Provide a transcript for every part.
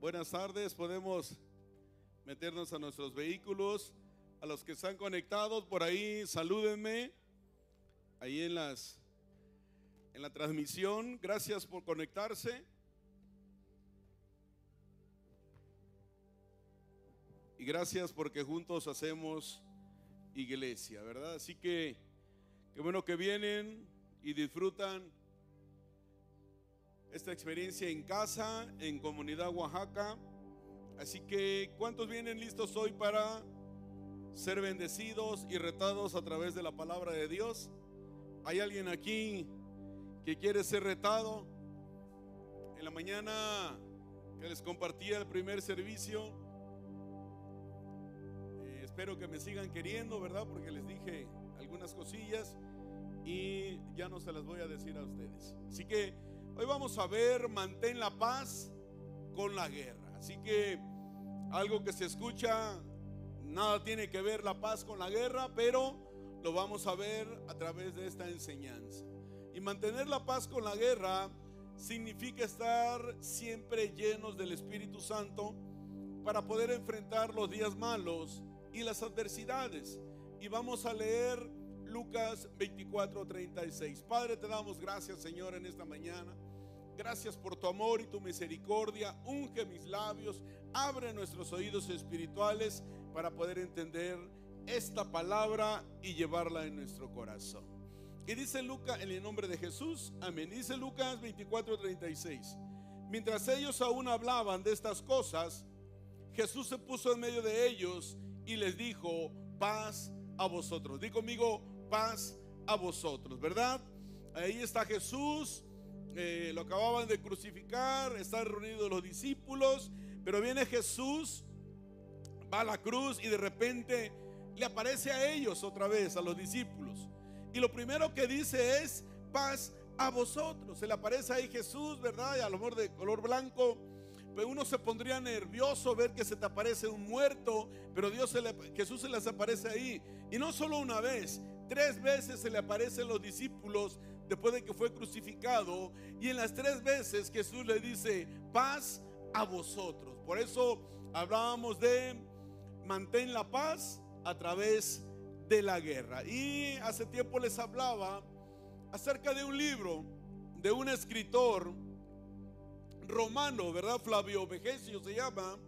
Buenas tardes, podemos meternos a nuestros vehículos. A los que están conectados por ahí, salúdenme. Ahí en las en la transmisión. Gracias por conectarse. Y gracias porque juntos hacemos iglesia, ¿verdad? Así que qué bueno que vienen y disfrutan esta experiencia en casa, en comunidad Oaxaca. Así que, ¿cuántos vienen listos hoy para ser bendecidos y retados a través de la palabra de Dios? ¿Hay alguien aquí que quiere ser retado? En la mañana que les compartía el primer servicio, eh, espero que me sigan queriendo, ¿verdad? Porque les dije algunas cosillas y ya no se las voy a decir a ustedes. Así que hoy vamos a ver, mantén la paz con la guerra. Así que algo que se escucha, nada tiene que ver la paz con la guerra, pero lo vamos a ver a través de esta enseñanza. Y mantener la paz con la guerra significa estar siempre llenos del Espíritu Santo para poder enfrentar los días malos y las adversidades. Y vamos a leer Lucas 24, 36. Padre, te damos gracias, Señor, en esta mañana. Gracias por tu amor y tu misericordia. Unge mis labios, abre nuestros oídos espirituales para poder entender esta palabra y llevarla en nuestro corazón. Y dice Lucas en el nombre de Jesús, amén. Dice Lucas 24, 36. Mientras ellos aún hablaban de estas cosas, Jesús se puso en medio de ellos y les dijo, paz a vosotros. Di conmigo, paz a vosotros, ¿verdad? Ahí está Jesús, eh, lo acababan de crucificar, están reunidos los discípulos, pero viene Jesús, va a la cruz y de repente le aparece a ellos otra vez, a los discípulos. Y lo primero que dice es, paz a vosotros. Se le aparece ahí Jesús, ¿verdad? Y a lo mejor de color blanco. Pero uno se pondría nervioso ver que se te aparece un muerto, pero Dios se le, Jesús se les aparece ahí. Y no solo una vez, tres veces se le aparecen los discípulos después de que fue crucificado. Y en las tres veces Jesús le dice, paz a vosotros. Por eso hablábamos de mantén la paz a través de la guerra. Y hace tiempo les hablaba acerca de un libro de un escritor romano, ¿verdad? Flavio Vegesio se llama,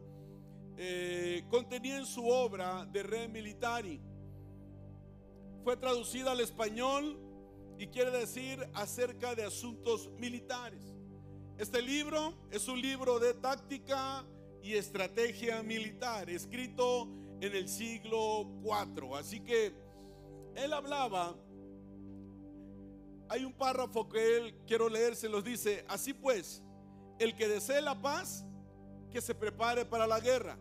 eh, contenía en su obra de Re Militari. Fue traducida al español y quiere decir acerca de asuntos militares. Este libro es un libro de táctica y estrategia militar, escrito en el siglo IV. Así que él hablaba, hay un párrafo que él quiero leer, se los dice, así pues, el que desee la paz, que se prepare para la guerra.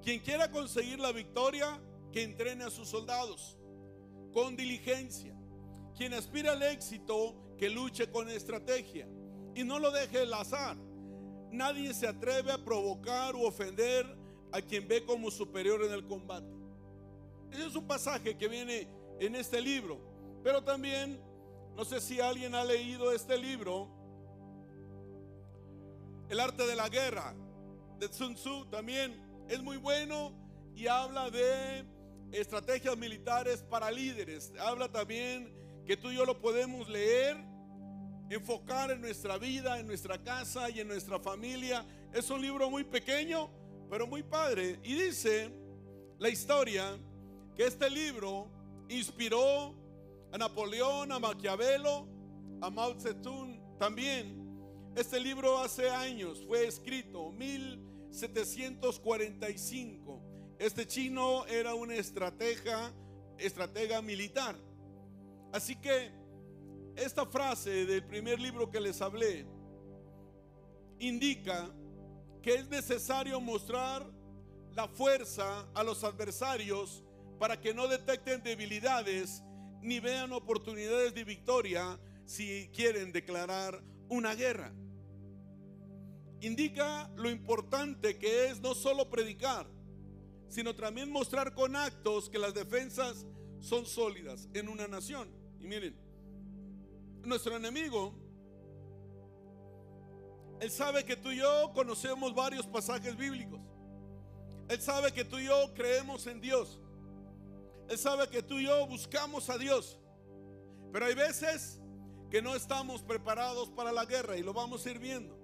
Quien quiera conseguir la victoria, que entrene a sus soldados con diligencia. Quien aspira al éxito, que luche con estrategia y no lo deje el azar. Nadie se atreve a provocar u ofender a quien ve como superior en el combate. Ese es un pasaje que viene en este libro. Pero también, no sé si alguien ha leído este libro, El arte de la guerra, de Sun Tzu, también es muy bueno y habla de estrategias militares para líderes. Habla también que tú y yo lo podemos leer, enfocar en nuestra vida, en nuestra casa y en nuestra familia. Es un libro muy pequeño, pero muy padre. Y dice la historia que este libro inspiró a Napoleón, a Maquiavelo, a Mao Zedong también. Este libro hace años fue escrito, 1745. Este chino era una estratega, estratega militar. Así que esta frase del primer libro que les hablé indica que es necesario mostrar la fuerza a los adversarios para que no detecten debilidades ni vean oportunidades de victoria si quieren declarar una guerra. Indica lo importante que es no solo predicar, sino también mostrar con actos que las defensas son sólidas en una nación. Y miren, nuestro enemigo Él sabe que tú y yo conocemos varios pasajes bíblicos. Él sabe que tú y yo creemos en Dios. Él sabe que tú y yo buscamos a Dios. Pero hay veces que no estamos preparados para la guerra y lo vamos a ir viendo.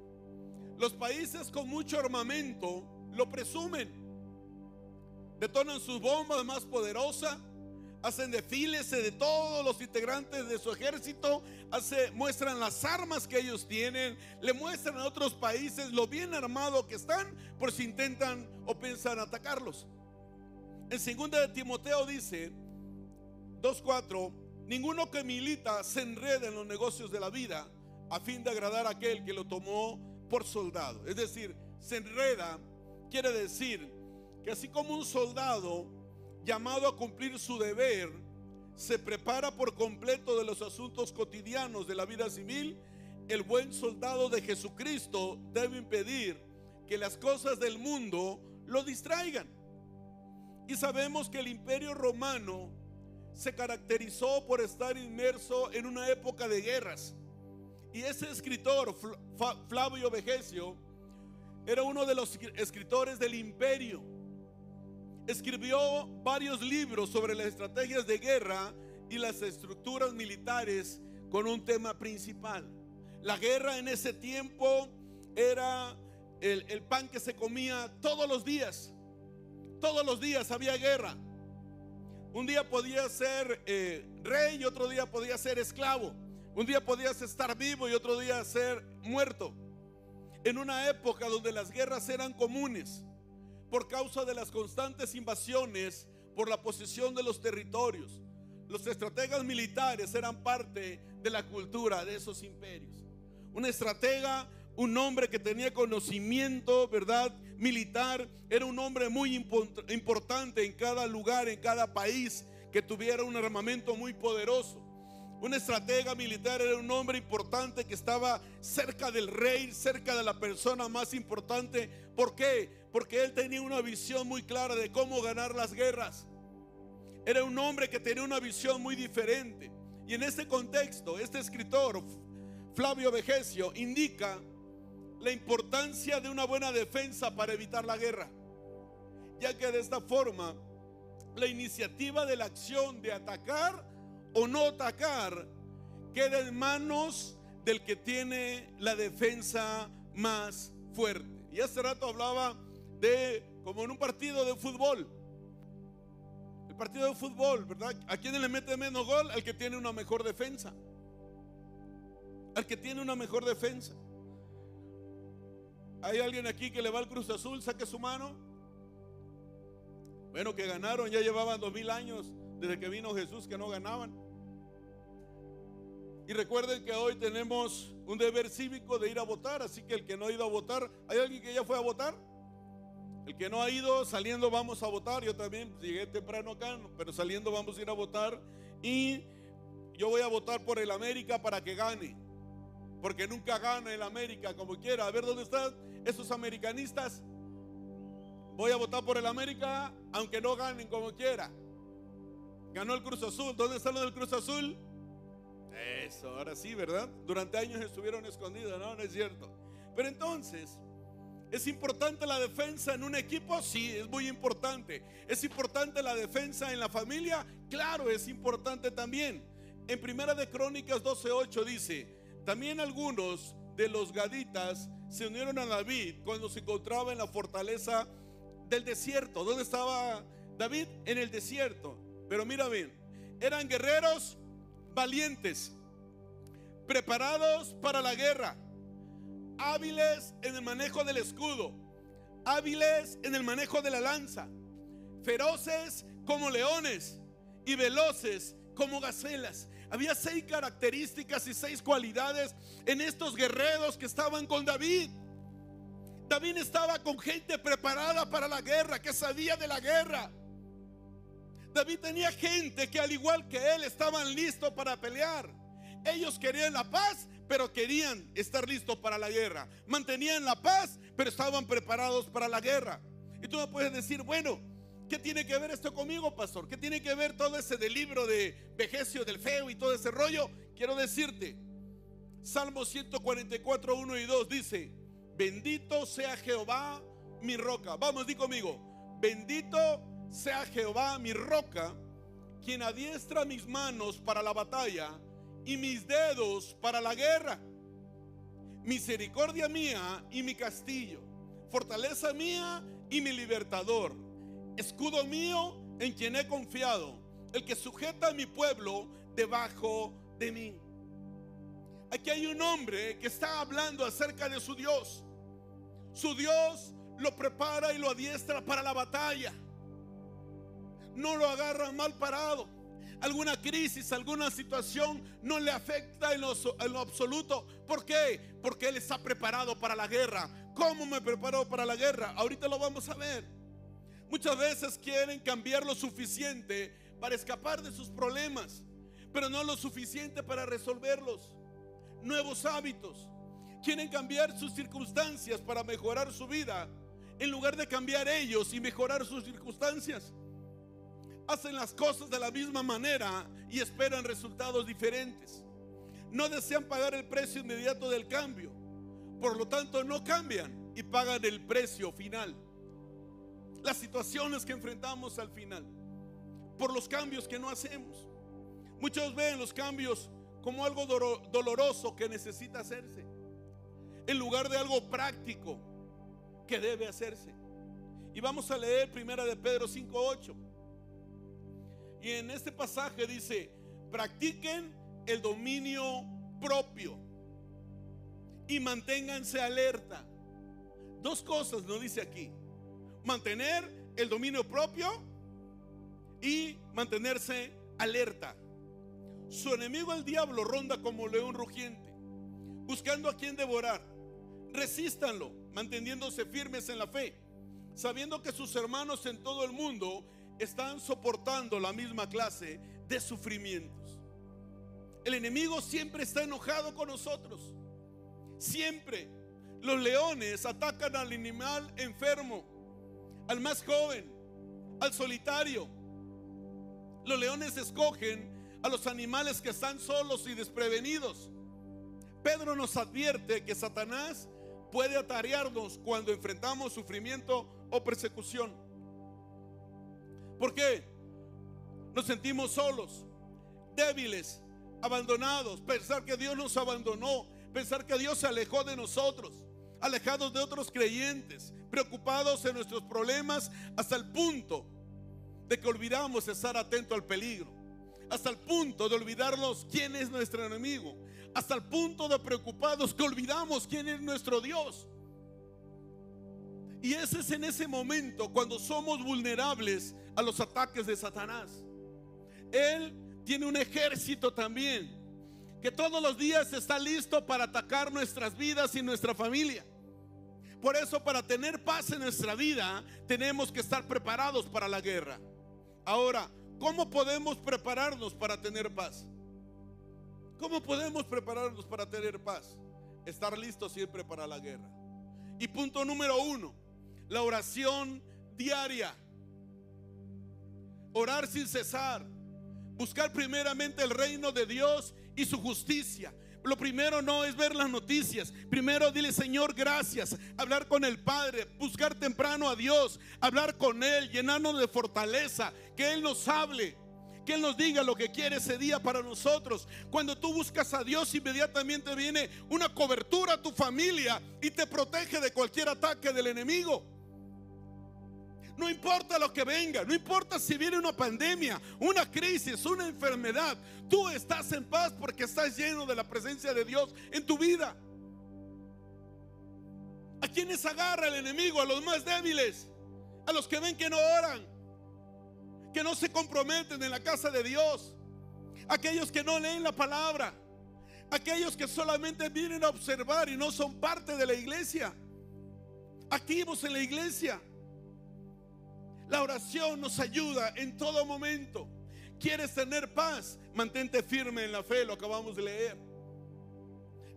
Los países con mucho armamento lo presumen. Detonan sus bombas más poderosas hacen desfiles de todos los integrantes de su ejército, muestran las armas que ellos tienen, le muestran a otros países lo bien armado que están por si intentan o piensan atacarlos. En 2 de Timoteo dice 2.4, ninguno que milita se enreda en los negocios de la vida a fin de agradar a aquel que lo tomó por soldado. Es decir, se enreda quiere decir que así como un soldado llamado a cumplir su deber, se prepara por completo de los asuntos cotidianos de la vida civil, el buen soldado de Jesucristo debe impedir que las cosas del mundo lo distraigan. Y sabemos que el imperio romano se caracterizó por estar inmerso en una época de guerras. Y ese escritor, Flavio Vegesio, era uno de los escritores del imperio escribió varios libros sobre las estrategias de guerra y las estructuras militares con un tema principal. La guerra en ese tiempo era el, pan que se comía todos los días. Todos los días había guerra. Un día podía ser eh, rey y otro día podía ser esclavo. Un día podías estar vivo y otro día ser muerto. En una época donde las guerras eran comunes por causa de las constantes invasiones, por la posesión de los territorios. Los estrategas militares eran parte de la cultura de esos imperios. Un estratega, un hombre que tenía conocimiento, ¿verdad? Militar, era un hombre muy importante en cada lugar, en cada país que tuviera un armamento muy poderoso. Un estratega militar era un hombre importante que estaba cerca del rey, cerca de la persona más importante. ¿Por qué? Porque él tenía una visión muy clara de cómo ganar las guerras. Era un hombre que tenía una visión muy diferente. Y en este contexto, este escritor, Flavio Vegesio, indica la importancia de una buena defensa para evitar la guerra. Ya que de esta forma, la iniciativa de la acción de atacar o no atacar queda en manos del que tiene la defensa más fuerte. Y hace rato hablaba de como en un partido de fútbol. El partido de fútbol, ¿verdad? ¿A quién le mete menos gol? Al que tiene una mejor defensa. Al que tiene una mejor defensa. ¿Hay alguien aquí que le va al Cruz Azul? Saque su mano. Bueno, que ganaron, ya llevaban dos mil años desde que vino Jesús que no ganaban. Y recuerden que hoy tenemos un deber cívico de ir a votar, así que el que no ha ido a votar, ¿hay alguien que ya fue a votar? El que no ha ido, saliendo vamos a votar. Yo también llegué temprano acá, pero saliendo vamos a ir a votar. Y yo voy a votar por el América para que gane. Porque nunca gana el América como quiera. A ver dónde están esos americanistas. Voy a votar por el América aunque no ganen como quiera. Ganó el Cruz Azul. ¿Dónde está lo del Cruz Azul? Eso, ahora sí, ¿verdad? Durante años estuvieron escondidos, no, no es cierto. Pero entonces, ¿es importante la defensa en un equipo? Sí, es muy importante. ¿Es importante la defensa en la familia? Claro, es importante también. En Primera de Crónicas 12:8 dice, también algunos de los gaditas se unieron a David cuando se encontraba en la fortaleza del desierto. ¿Dónde estaba David? En el desierto. Pero mira bien, eran guerreros valientes, preparados para la guerra, hábiles en el manejo del escudo, hábiles en el manejo de la lanza, feroces como leones y veloces como gacelas. Había seis características y seis cualidades en estos guerreros que estaban con David. David estaba con gente preparada para la guerra, que sabía de la guerra. David tenía gente que al igual que él estaban listos para pelear. Ellos querían la paz, pero querían estar listos para la guerra. Mantenían la paz, pero estaban preparados para la guerra. Y tú me puedes decir, bueno, ¿qué tiene que ver esto conmigo, pastor? ¿Qué tiene que ver todo ese del libro de Vejecio del Feo y todo ese rollo? Quiero decirte, Salmo 144, 1 y 2 dice, bendito sea Jehová mi roca. Vamos, di conmigo, bendito sea Jehová mi roca, quien adiestra mis manos para la batalla y mis dedos para la guerra. Misericordia mía y mi castillo, fortaleza mía y mi libertador, escudo mío en quien he confiado, el que sujeta a mi pueblo debajo de mí. Aquí hay un hombre que está hablando acerca de su Dios. Su Dios lo prepara y lo adiestra para la batalla. No lo agarra mal parado. Alguna crisis, alguna situación no le afecta en lo, en lo absoluto. ¿Por qué? Porque Él está preparado para la guerra. ¿Cómo me preparó para la guerra? Ahorita lo vamos a ver. Muchas veces quieren cambiar lo suficiente para escapar de sus problemas, pero no lo suficiente para resolverlos. Nuevos hábitos. Quieren cambiar sus circunstancias para mejorar su vida, en lugar de cambiar ellos y mejorar sus circunstancias. Hacen las cosas de la misma manera y esperan resultados diferentes. No desean pagar el precio inmediato del cambio. Por lo tanto, no cambian y pagan el precio final. Las situaciones que enfrentamos al final. Por los cambios que no hacemos. Muchos ven los cambios como algo doloroso que necesita hacerse. En lugar de algo práctico que debe hacerse. Y vamos a leer primera de Pedro 5:8. Y en este pasaje dice, practiquen el dominio propio y manténganse alerta. Dos cosas nos dice aquí. Mantener el dominio propio y mantenerse alerta. Su enemigo el diablo ronda como león rugiente, buscando a quien devorar. Resístanlo, manteniéndose firmes en la fe, sabiendo que sus hermanos en todo el mundo están soportando la misma clase de sufrimientos. El enemigo siempre está enojado con nosotros. Siempre. Los leones atacan al animal enfermo, al más joven, al solitario. Los leones escogen a los animales que están solos y desprevenidos. Pedro nos advierte que Satanás puede atarearnos cuando enfrentamos sufrimiento o persecución. ¿Por qué? Nos sentimos solos, débiles, abandonados, pensar que Dios nos abandonó, pensar que Dios se alejó de nosotros, alejados de otros creyentes, preocupados en nuestros problemas hasta el punto de que olvidamos estar atento al peligro hasta el punto de olvidarnos quién es nuestro enemigo, hasta el punto de preocupados que olvidamos quién es nuestro Dios. Y ese es en ese momento cuando somos vulnerables a los ataques de Satanás. Él tiene un ejército también que todos los días está listo para atacar nuestras vidas y nuestra familia. Por eso para tener paz en nuestra vida tenemos que estar preparados para la guerra. Ahora, ¿Cómo podemos prepararnos para tener paz? ¿Cómo podemos prepararnos para tener paz? Estar listos siempre para la guerra. Y punto número uno, la oración diaria. Orar sin cesar. Buscar primeramente el reino de Dios y su justicia. Lo primero no es ver las noticias. Primero dile, Señor, gracias. Hablar con el Padre, buscar temprano a Dios, hablar con Él, llenarnos de fortaleza, que Él nos hable. Que Él nos diga lo que quiere ese día para nosotros. Cuando tú buscas a Dios, inmediatamente viene una cobertura a tu familia y te protege de cualquier ataque del enemigo. No importa lo que venga, no importa si viene una pandemia, una crisis, una enfermedad, tú estás en paz porque estás lleno de la presencia de Dios en tu vida. ¿A quienes agarra el enemigo? A los más débiles, a los que ven que no oran, que no se comprometen en la casa de Dios, aquellos que no leen la palabra, aquellos que solamente vienen a observar y no son parte de la iglesia, activos en la iglesia. La oración nos ayuda en todo momento. ¿Quieres tener paz? Mantente firme en la fe, lo acabamos de leer.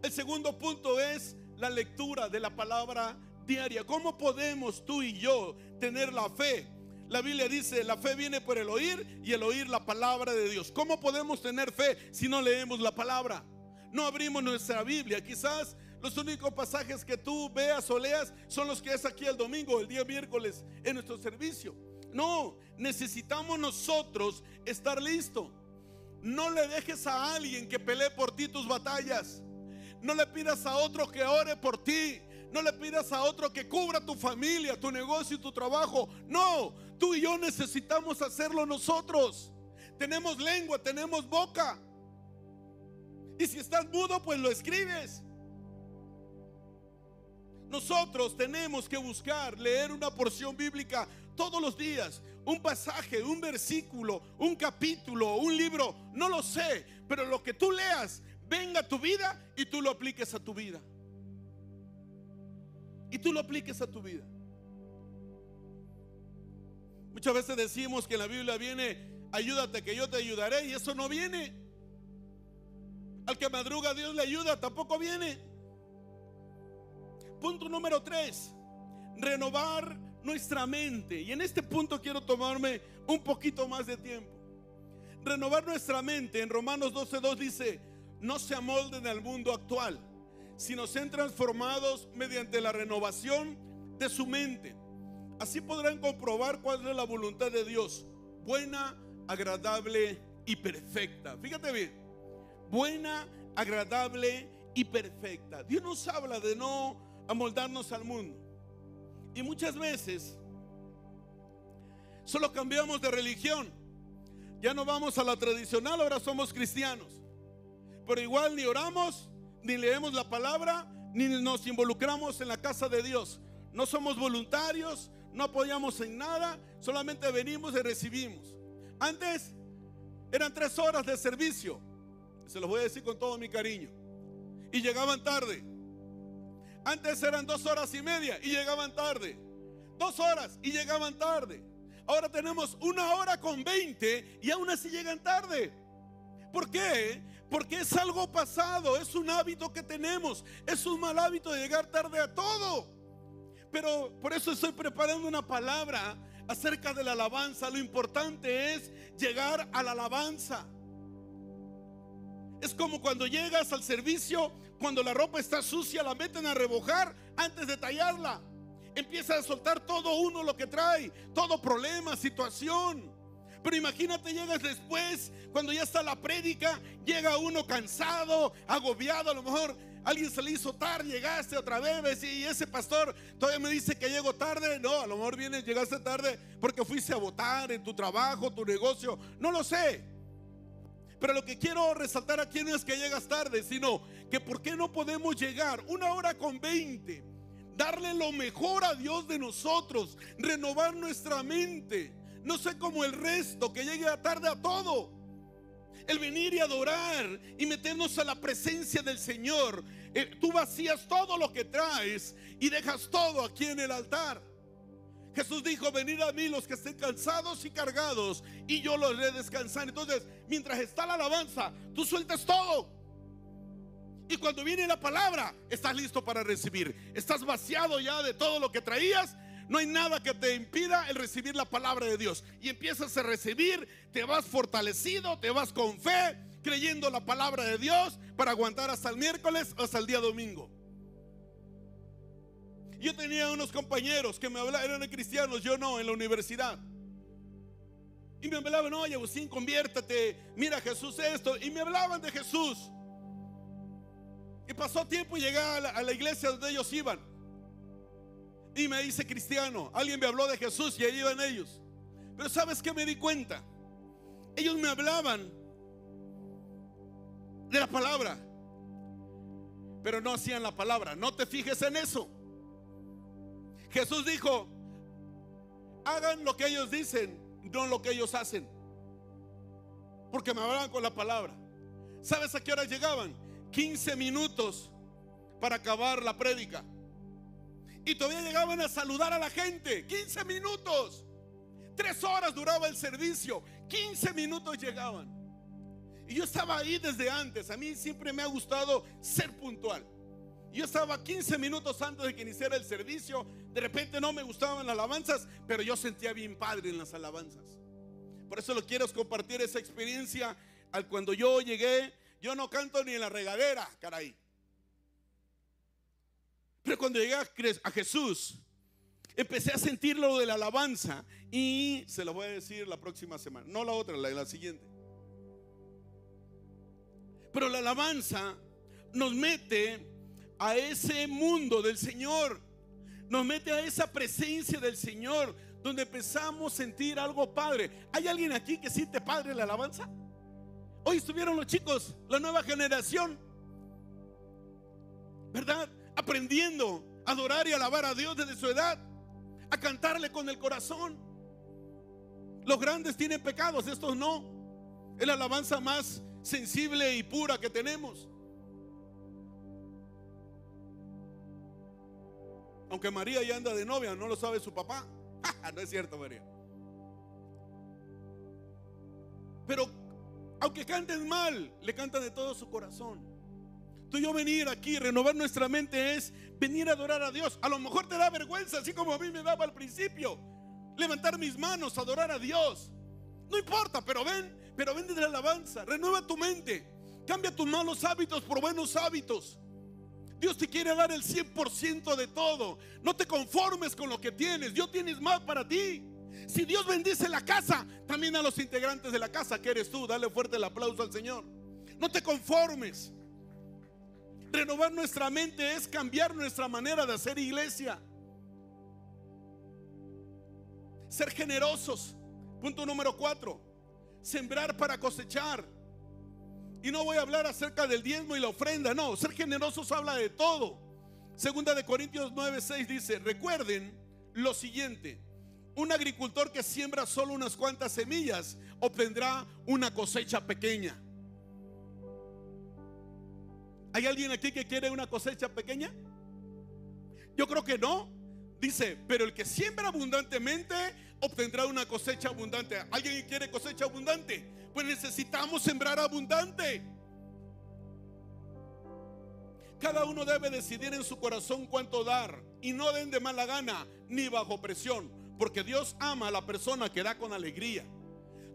El segundo punto es la lectura de la palabra diaria. ¿Cómo podemos tú y yo tener la fe? La Biblia dice, la fe viene por el oír y el oír la palabra de Dios. ¿Cómo podemos tener fe si no leemos la palabra? No abrimos nuestra Biblia. Quizás Los únicos pasajes que tú veas o leas son los que es aquí el domingo, el día miércoles en nuestro servicio. No, necesitamos nosotros estar listos. No le dejes a alguien que pelee por ti tus batallas. No le pidas a otro que ore por ti. No le pidas a otro que cubra tu familia, tu negocio y tu trabajo. No, tú y yo necesitamos hacerlo nosotros. Tenemos lengua, tenemos boca. Y si estás mudo, pues lo escribes. Nosotros tenemos que buscar leer una porción bíblica todos los días. Un pasaje, un versículo, un capítulo, un libro, no lo sé. Pero lo que tú leas venga a tu vida y tú lo apliques a tu vida y tú lo apliques a tu vida. Muchas veces decimos que en la Biblia viene, ayúdate que yo te ayudaré y eso no viene. Al que madruga Dios le ayuda, tampoco viene. Punto número tres, renovar nuestra mente. Y en este punto quiero tomarme un poquito más de tiempo. Renovar nuestra mente. En Romanos 12.2 dice, no se amolden al mundo actual sino sean transformados mediante la renovación de su mente. Así podrán comprobar cuál es la voluntad de Dios, buena, agradable y perfecta. Fíjate bien, buena, agradable y perfecta. Dios nos habla de no amoldarnos al mundo. Y muchas veces solo cambiamos de religión. Ya no vamos a la tradicional, ahora somos cristianos. Pero igual ni oramos, ni leemos la palabra, ni nos involucramos en la casa de Dios. No somos voluntarios, no apoyamos en nada, solamente venimos y recibimos. Antes eran tres horas de servicio, se los voy a decir con todo mi cariño, y llegaban tarde. Antes eran dos horas y media y llegaban tarde. Dos horas y llegaban tarde. Ahora tenemos una hora con veinte y aún así llegan tarde. ¿Por qué? Porque es algo pasado, es un hábito que tenemos, es un mal hábito de llegar tarde a todo. Pero por eso estoy preparando una palabra acerca de la alabanza. Lo importante es llegar a la alabanza. Es como cuando llegas al servicio, cuando la ropa está sucia, la meten a remojar antes de tallarla. Empieza a soltar todo uno lo que trae, todo problema, situación. Pero imagínate, llegas después, cuando ya está la prédica, llega uno cansado, agobiado, a lo mejor alguien se le hizo tarde, llegaste otra vez, y ese pastor todavía me dice que llego tarde. No, a lo mejor vienes, llegaste tarde porque fuiste a votar en tu trabajo, tu negocio, no lo sé. Pero lo que quiero resaltar aquí no es que llegas tarde, sino que por qué no podemos llegar una hora con 20, darle lo mejor a Dios de nosotros, renovar nuestra mente. No sé cómo el resto que llegue tarde a todo. El venir y adorar y meternos a la presencia del Señor. Eh, tú vacías todo lo que traes y dejas todo aquí en el altar. Jesús dijo, venid a mí los que estén cansados y cargados y yo los haré descansar. Entonces, mientras está la alabanza, tú sueltas todo. Y cuando viene la palabra, estás listo para recibir. Estás vaciado ya de todo lo que traías no hay nada que te impida el recibir la palabra de Dios. Y empiezas a recibir, te vas fortalecido, te vas con fe, creyendo la palabra de Dios para aguantar hasta el miércoles, hasta el día domingo. Yo tenía unos compañeros que me hablaban, eran cristianos, yo no, en la universidad. Y me hablaban, oye Agustín, conviértate, mira Jesús esto. Y me hablaban de Jesús. Y pasó tiempo y llegué a la, iglesia donde ellos iban. Y me dice cristiano, alguien me habló de Jesús y ahí iban ellos. Pero ¿sabes qué me di cuenta? Ellos me hablaban de la palabra, pero no hacían la palabra. No te fijes en eso. Jesús dijo, hagan lo que ellos dicen, no lo que ellos hacen. Porque me hablaban con la palabra. ¿Sabes a qué hora llegaban? 15 minutos para acabar la prédica. Y todavía llegaban a saludar a la gente. 15 minutos. Tres horas duraba el servicio. 15 minutos llegaban. Y yo estaba ahí desde antes. A mí siempre me ha gustado ser puntual. Yo estaba 15 minutos antes de que iniciara el servicio. De repente no me gustaban las alabanzas, pero yo sentía bien padre en las alabanzas. Por eso lo quiero compartir esa experiencia. Al cuando yo llegué, yo no canto ni en la regadera, caray. Pero cuando llegué a Jesús, empecé a sentir lo de la alabanza y se lo voy a decir la próxima semana, no la otra, la, la siguiente. Pero la alabanza nos mete a ese mundo del Señor, nos mete a esa presencia del Señor, donde empezamos a sentir algo padre. ¿Hay alguien aquí que siente padre la alabanza? Hoy estuvieron los chicos, la nueva generación, ¿verdad? Aprendiendo a adorar y alabar a Dios desde su edad, a cantarle con el corazón. Los grandes tienen pecados, estos no. Es la alabanza más sensible y pura que tenemos. Aunque María ya anda de novia, no lo sabe su papá. no es cierto, María. Pero aunque canten mal, le cantan de todo su corazón. Tú yo venir aquí, renovar nuestra mente es venir a adorar a Dios. A lo mejor te da vergüenza, así como a mí me daba al principio. Levantar mis manos, adorar a Dios. No importa, pero ven, pero ven desde la alabanza. Renueva tu mente. Cambia tus malos hábitos por buenos hábitos. Dios te quiere dar el 100% de todo. No te conformes con lo que tienes. Dios tienes más para ti. Si Dios bendice la casa, también a los integrantes de la casa, que eres tú, dale fuerte el aplauso al Señor. No te conformes. Renovar nuestra mente es cambiar nuestra manera de hacer iglesia. Ser generosos. Punto número cuatro. Sembrar para cosechar. Y no voy a hablar acerca del diezmo y la ofrenda, no, ser generosos habla de todo. Segunda de Corintios 9, 6 dice, recuerden lo siguiente, un agricultor que siembra solo unas cuantas semillas obtendrá una cosecha pequeña. ¿Hay alguien aquí que quiere una cosecha pequeña? Yo creo que no. Dice, pero el que siembra abundantemente obtendrá una cosecha abundante. ¿Alguien quiere cosecha abundante? Pues necesitamos sembrar abundante. Cada uno debe decidir en su corazón cuánto dar y no den de mala gana ni bajo presión, porque Dios ama a la persona que da con alegría.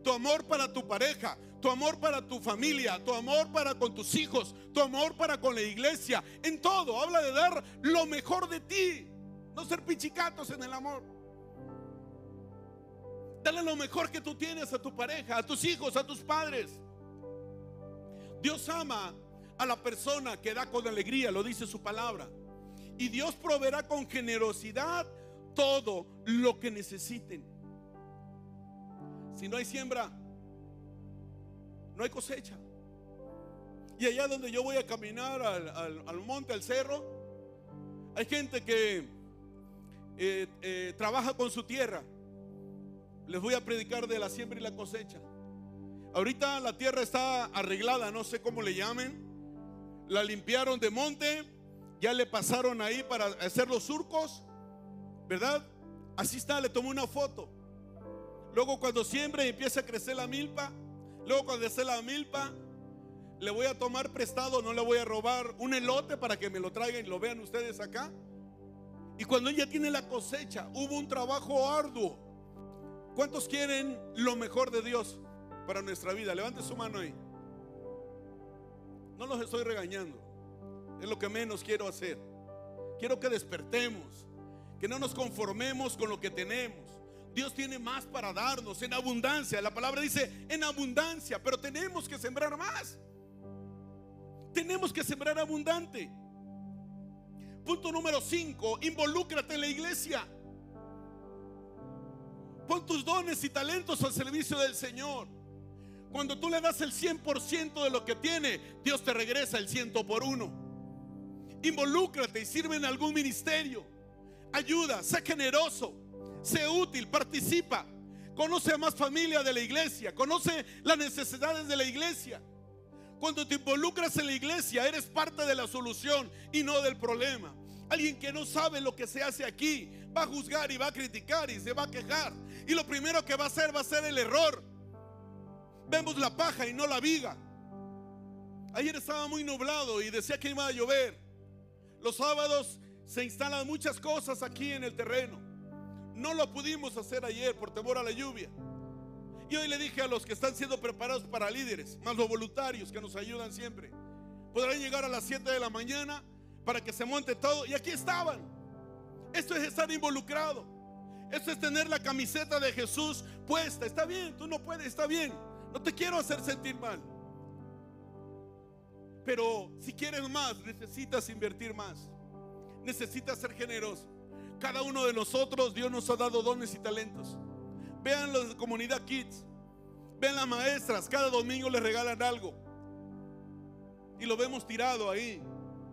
Tu amor para tu pareja, tu amor para tu familia, tu amor para con tus hijos, tu amor para con la iglesia, en todo, habla de dar lo mejor de ti, no ser pichicatos en el amor. Dale lo mejor que tú tienes a tu pareja, a tus hijos, a tus padres. Dios ama a la persona que da con alegría, lo dice su palabra. Y Dios proveerá con generosidad todo lo que necesiten. Si no hay siembra, no hay cosecha. Y allá donde yo voy a caminar al, monte, al cerro, hay gente que eh, eh, trabaja con su tierra les voy a predicar de la siembra y la cosecha. Ahorita la tierra está arreglada, no sé cómo le llamen. La limpiaron de monte, ya le pasaron ahí para hacer los surcos, ¿verdad? Así está, le tomó una foto. Luego cuando siembra y empieza a crecer la milpa, luego cuando esté la milpa, le voy a tomar prestado, no le voy a robar un elote para que me lo traigan y lo vean ustedes acá. Y cuando ella tiene la cosecha, hubo un trabajo arduo. ¿Cuántos quieren lo mejor de Dios para nuestra vida? Levante su mano ahí. No los estoy regañando. Es lo que menos quiero hacer. Quiero que despertemos. Que no nos conformemos con lo que tenemos. Dios tiene más para darnos en abundancia. La palabra dice en abundancia, pero tenemos que sembrar más. Tenemos que sembrar abundante. Punto número 5, involúcrate en la iglesia. Pon tus dones y talentos al servicio del Señor. Cuando tú le das el 100% de lo que tiene, Dios te regresa el ciento por uno. Involúcrate y sirve en algún ministerio. Ayuda, sé generoso, sé útil, participa. Conoce a más familia de la iglesia, conoce las necesidades de la iglesia. Cuando te involucras en la iglesia, eres parte de la solución y no del problema. Alguien que no sabe lo que se hace aquí va a juzgar y va a criticar y se va a quejar. Y lo primero que va a hacer va a ser el error. Vemos la paja y no la viga. Ayer estaba muy nublado y decía que iba a llover. Los sábados se instalan muchas cosas aquí en el terreno. No lo pudimos hacer ayer por temor a la lluvia. Y hoy le dije a los que están siendo preparados para líderes, más los voluntarios que nos ayudan siempre, podrán llegar a las 7 de la mañana para que se monte todo. Y aquí estaban. Esto es estar involucrado. Esto es tener la camiseta de Jesús puesta. Está bien, tú no puedes, está bien. No te quiero hacer sentir mal. Pero si quieres más, necesitas invertir más. Necesitas ser generoso. Cada uno de nosotros, Dios nos ha dado dones y talentos. Vean de comunidad kids. Vean las maestras. Cada domingo les regalan algo. Y lo vemos tirado ahí.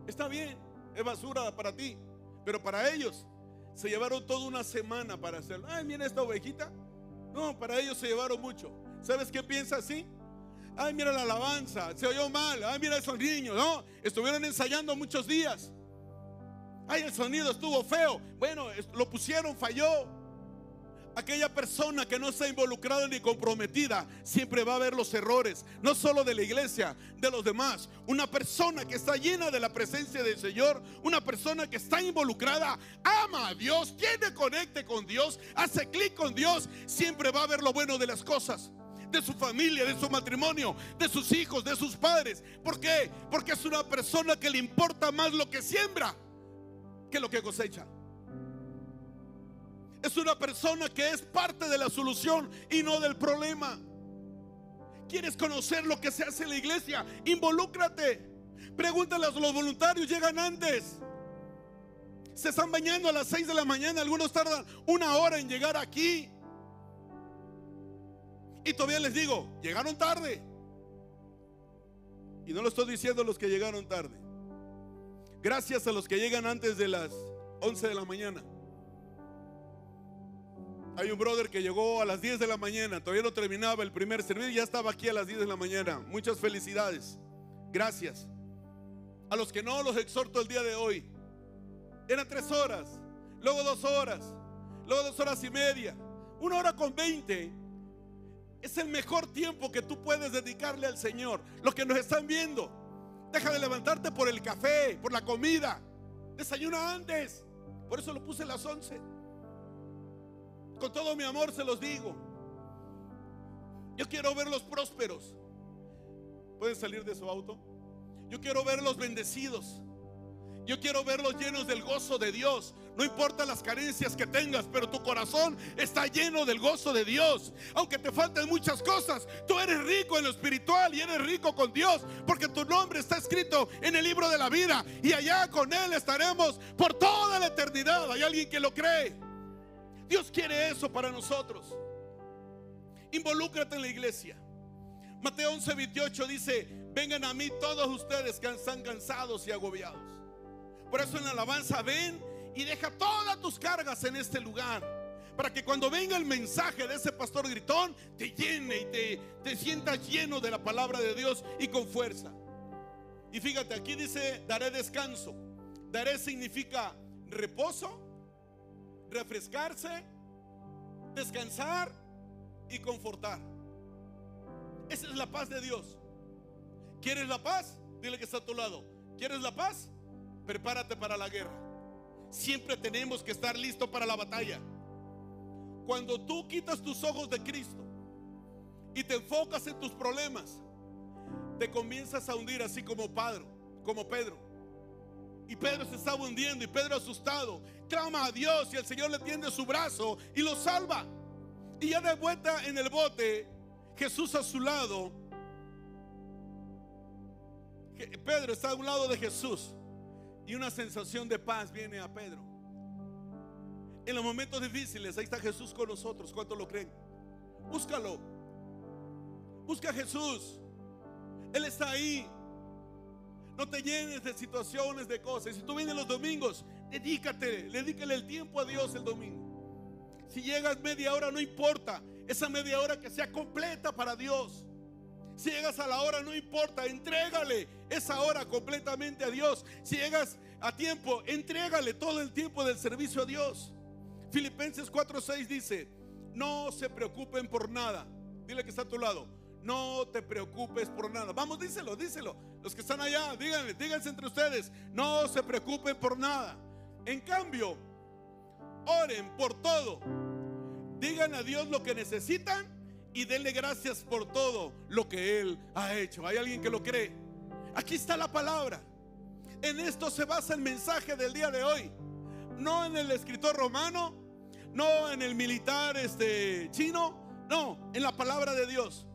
Está bien. Es basura para ti. Pero para ellos se llevaron toda una semana para hacerlo. Ay, mira esta ovejita. No, para ellos se llevaron mucho. ¿Sabes qué piensa así? Ay, mira la alabanza, se oyó mal. Ay, mira esos niños, ¿no? Estuvieron ensayando muchos días. Ay, el sonido estuvo feo. Bueno, lo pusieron, falló. Aquella persona que no está involucrada ni comprometida siempre va a ver los errores, no solo de la iglesia, de los demás. Una persona que está llena de la presencia del Señor, una persona que está involucrada, ama a Dios, tiene conecte con Dios, hace clic con Dios, siempre va a ver lo bueno de las cosas de su familia, de su matrimonio, de sus hijos, de sus padres. ¿Por qué? Porque es una persona que le importa más lo que siembra que lo que cosecha. Es una persona que es parte de la solución y no del problema. ¿Quieres conocer lo que se hace en la iglesia? Involúcrate. Pregúntale a los voluntarios, llegan antes. Se están bañando a las 6 de la mañana, algunos tardan una hora en llegar aquí. Y todavía les digo, llegaron tarde. Y no lo estoy diciendo a los que llegaron tarde. Gracias a los que llegan antes de las 11 de la mañana. Hay un brother que llegó a las 10 de la mañana, todavía no terminaba el primer servicio, ya estaba aquí a las 10 de la mañana. Muchas felicidades. Gracias. A los que no los exhorto el día de hoy. Eran tres horas, luego dos horas, luego dos horas y media, una hora con veinte es el mejor tiempo que tú puedes dedicarle al Señor. Los que nos están viendo, deja de levantarte por el café, por la comida. Desayuna antes. Por eso lo puse a las 11. Con todo mi amor se los digo. Yo quiero verlos prósperos. ¿Pueden salir de su auto? Yo quiero verlos bendecidos. Yo quiero verlos llenos del gozo de Dios. No importa las carencias que tengas, pero tu corazón está lleno del gozo de Dios. Aunque te falten muchas cosas, tú eres rico en lo espiritual y eres rico con Dios, porque tu nombre está escrito en el libro de la vida y allá con Él estaremos por toda la eternidad. Hay alguien que lo cree. Dios quiere eso para nosotros. Involúcrate en la iglesia. Mateo 11, 28 dice, vengan a mí todos ustedes que están cansados y agobiados por eso en la alabanza ven y deja todas tus cargas en este lugar. Para que cuando venga el mensaje de ese pastor gritón, te llene y te, te sientas lleno de la palabra de Dios y con fuerza. Y fíjate, aquí dice, daré descanso. Daré significa reposo, refrescarse, descansar y confortar. Esa es la paz de Dios. ¿Quieres la paz? Dile que está a tu lado. ¿Quieres la paz? prepárate para la guerra. Siempre tenemos que estar listos para la batalla. Cuando tú quitas tus ojos de Cristo y te enfocas en tus problemas, te comienzas a hundir así como Pedro, como Pedro. Y Pedro se estaba hundiendo y Pedro asustado clama a Dios y el Señor le tiende su brazo y lo salva. Y ya de vuelta en el bote, Jesús a su lado, Pedro está a un lado de Jesús. Y una sensación de paz viene a Pedro. En los momentos difíciles, ahí está Jesús con nosotros. ¿Cuánto lo creen? Búscalo. Busca a Jesús. Él está ahí. No te llenes de situaciones, de cosas. Si tú vienes los domingos, dedícate, dedícale el tiempo a Dios el domingo. Si llegas media hora, no importa. Esa media hora que sea completa para Dios. Si llegas a la hora, no importa, entrégale esa hora completamente a Dios. Si llegas a tiempo, entrégale todo el tiempo del servicio a Dios. Filipenses 4:6 dice, no se preocupen por nada. Dile que está a tu lado. No te preocupes por nada. Vamos, díselo, díselo. Los que están allá, díganle, díganse entre ustedes. No se preocupen por nada. En cambio, oren por todo. Digan a Dios lo que necesitan y denle gracias por todo lo que Él ha hecho. ¿Hay alguien que lo cree? Aquí está la palabra. En esto se basa el mensaje del día de hoy. No en el escritor romano, no en el militar este, chino, no, en la palabra de Dios.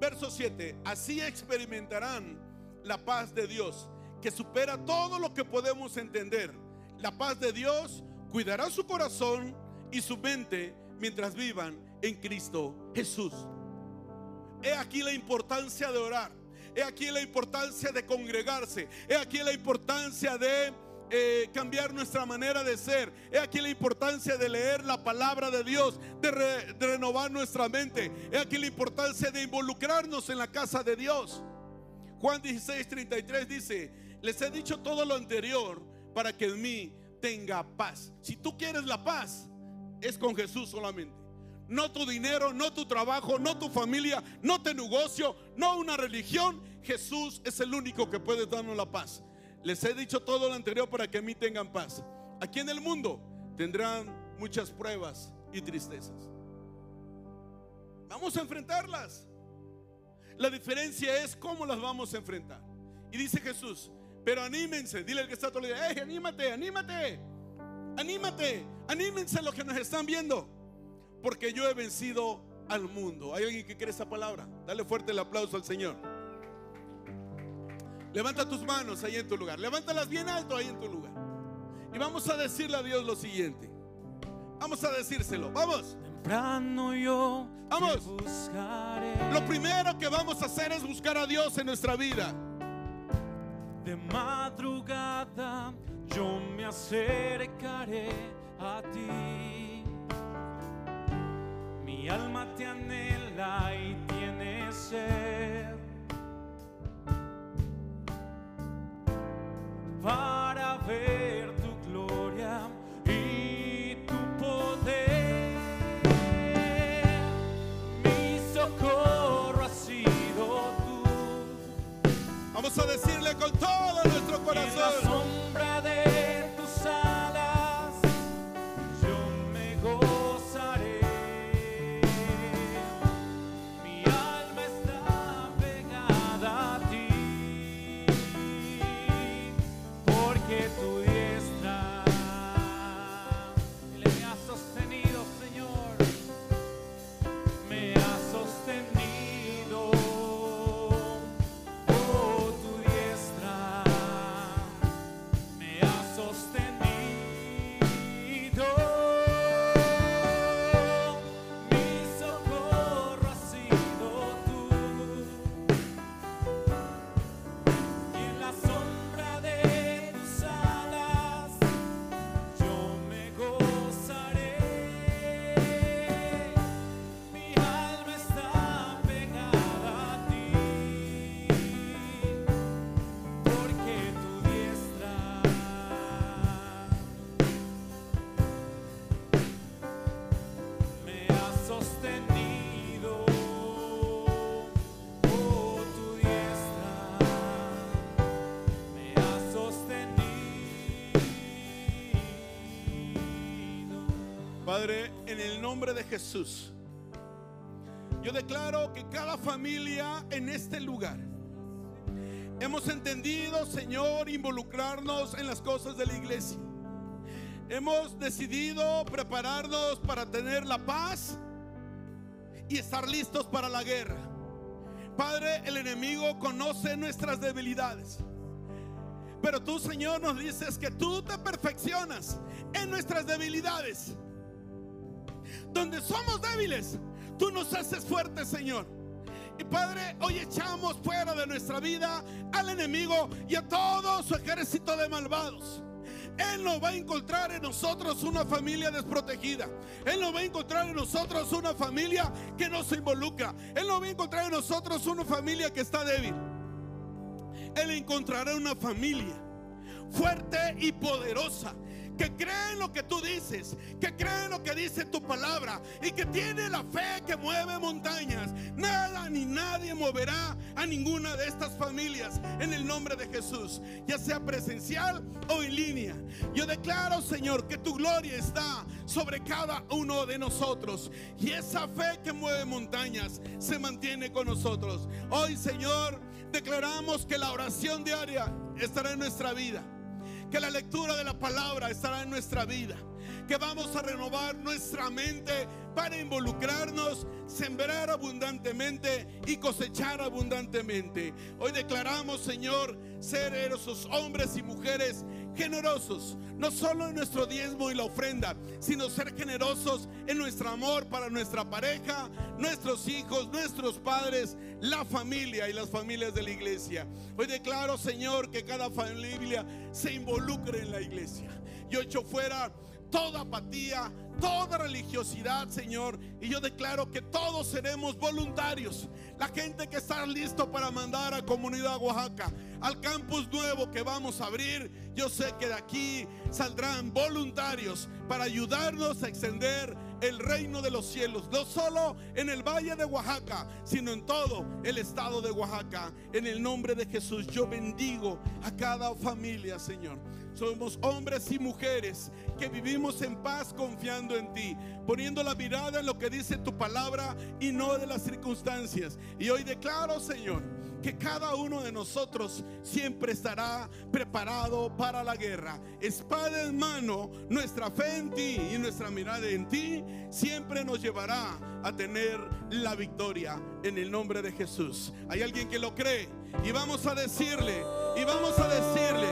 Verso 7, así experimentarán la paz de Dios, que supera todo lo que podemos entender. La paz de Dios cuidará su corazón y su mente mientras vivan en Cristo Jesús. He aquí la importancia de orar. He aquí la importancia de congregarse. He aquí la importancia de eh, cambiar nuestra manera de ser. He aquí la importancia de leer la palabra de Dios, de, renovar nuestra mente. He aquí la importancia de involucrarnos en la casa de Dios. Juan 16, 33 dice, les he dicho todo lo anterior para que en mí tenga paz. Si tú quieres la paz, es con Jesús solamente. No tu dinero, no tu trabajo, no tu familia, no tu negocio, no una religión. Jesús es el único que puede darnos la paz. Les he dicho todo lo anterior para que en mí tengan paz. Aquí en el mundo tendrán muchas pruebas y tristezas. Vamos a enfrentarlas. La diferencia es cómo las vamos a enfrentar. Y dice Jesús, pero anímense, dile al que está todo el día, anímate, anímate, anímate, anímense los que nos están viendo, porque yo he vencido al mundo. ¿Hay alguien que quiere esa palabra? Dale fuerte el aplauso al Señor. Levanta tus manos ahí en tu lugar. Levántalas bien alto ahí en tu lugar. Y vamos a decirle a Dios lo siguiente. Vamos a decírselo. Vamos. Temprano yo Vamos. buscaré. Lo primero que vamos a hacer es buscar a Dios en nuestra vida. De madrugada yo me acercaré a ti. Mi alma te anhela y tiene sed. Para ver tu gloria y tu poder. Mi socorro ha sido tú. Vamos a decirle con todo nuestro En la corazón. sombra de En el nombre de Jesús, yo declaro que cada familia en este lugar hemos entendido, Señor, involucrarnos en las cosas de la iglesia. Hemos decidido prepararnos para tener la paz y estar listos para la guerra. Padre, el enemigo conoce nuestras debilidades. Pero tú, Señor, nos dices que tú te perfeccionas en nuestras debilidades. Donde somos débiles, tú nos haces fuertes, Señor. Y Padre, hoy echamos fuera de nuestra vida al enemigo y a todo su ejército de malvados. Él no va a encontrar en nosotros una familia desprotegida. Él no va a encontrar en nosotros una familia que no se involucra. Él no va a encontrar en nosotros una familia que está débil. Él encontrará una familia fuerte y poderosa. Que cree en lo que tú dices, que cree en lo que dice tu palabra y que tiene la fe que mueve montañas. Nada ni nadie moverá a ninguna de estas familias en el nombre de Jesús, ya sea presencial o en línea. Yo declaro, Señor, que tu gloria está sobre cada uno de nosotros y esa fe que mueve montañas se mantiene con nosotros. Hoy, Señor, declaramos que la oración diaria estará en nuestra vida. Que la lectura de la palabra estará en nuestra vida. Que vamos a renovar nuestra mente para involucrarnos, sembrar abundantemente y cosechar abundantemente. Hoy declaramos, Señor, ser esos hombres y mujeres generosos, no solo en nuestro diezmo y la ofrenda, sino ser generosos en nuestro amor para nuestra pareja, nuestros hijos, nuestros padres, la familia y las familias de la iglesia. Hoy declaro, Señor, que cada familia se involucre en la iglesia. Yo echo fuera toda apatía, toda religiosidad, Señor. Y yo declaro que todos seremos voluntarios. La gente que está listo para mandar a Comunidad Oaxaca, al campus nuevo que vamos a abrir, yo sé que de aquí saldrán voluntarios para ayudarnos a extender el reino de los cielos, no solo en el valle de Oaxaca, sino en todo el estado de Oaxaca. En el nombre de Jesús, yo bendigo a cada familia, Señor. Somos hombres y mujeres que vivimos en paz confiando en ti, poniendo la mirada en lo que dice tu palabra y no de las circunstancias. Y hoy declaro, Señor, que cada uno de nosotros siempre estará preparado para la guerra. Espada en mano, nuestra fe en ti y nuestra mirada en ti siempre nos llevará a tener la victoria en el nombre de Jesús. ¿Hay alguien que lo cree? Y vamos a decirle, y vamos a decirle.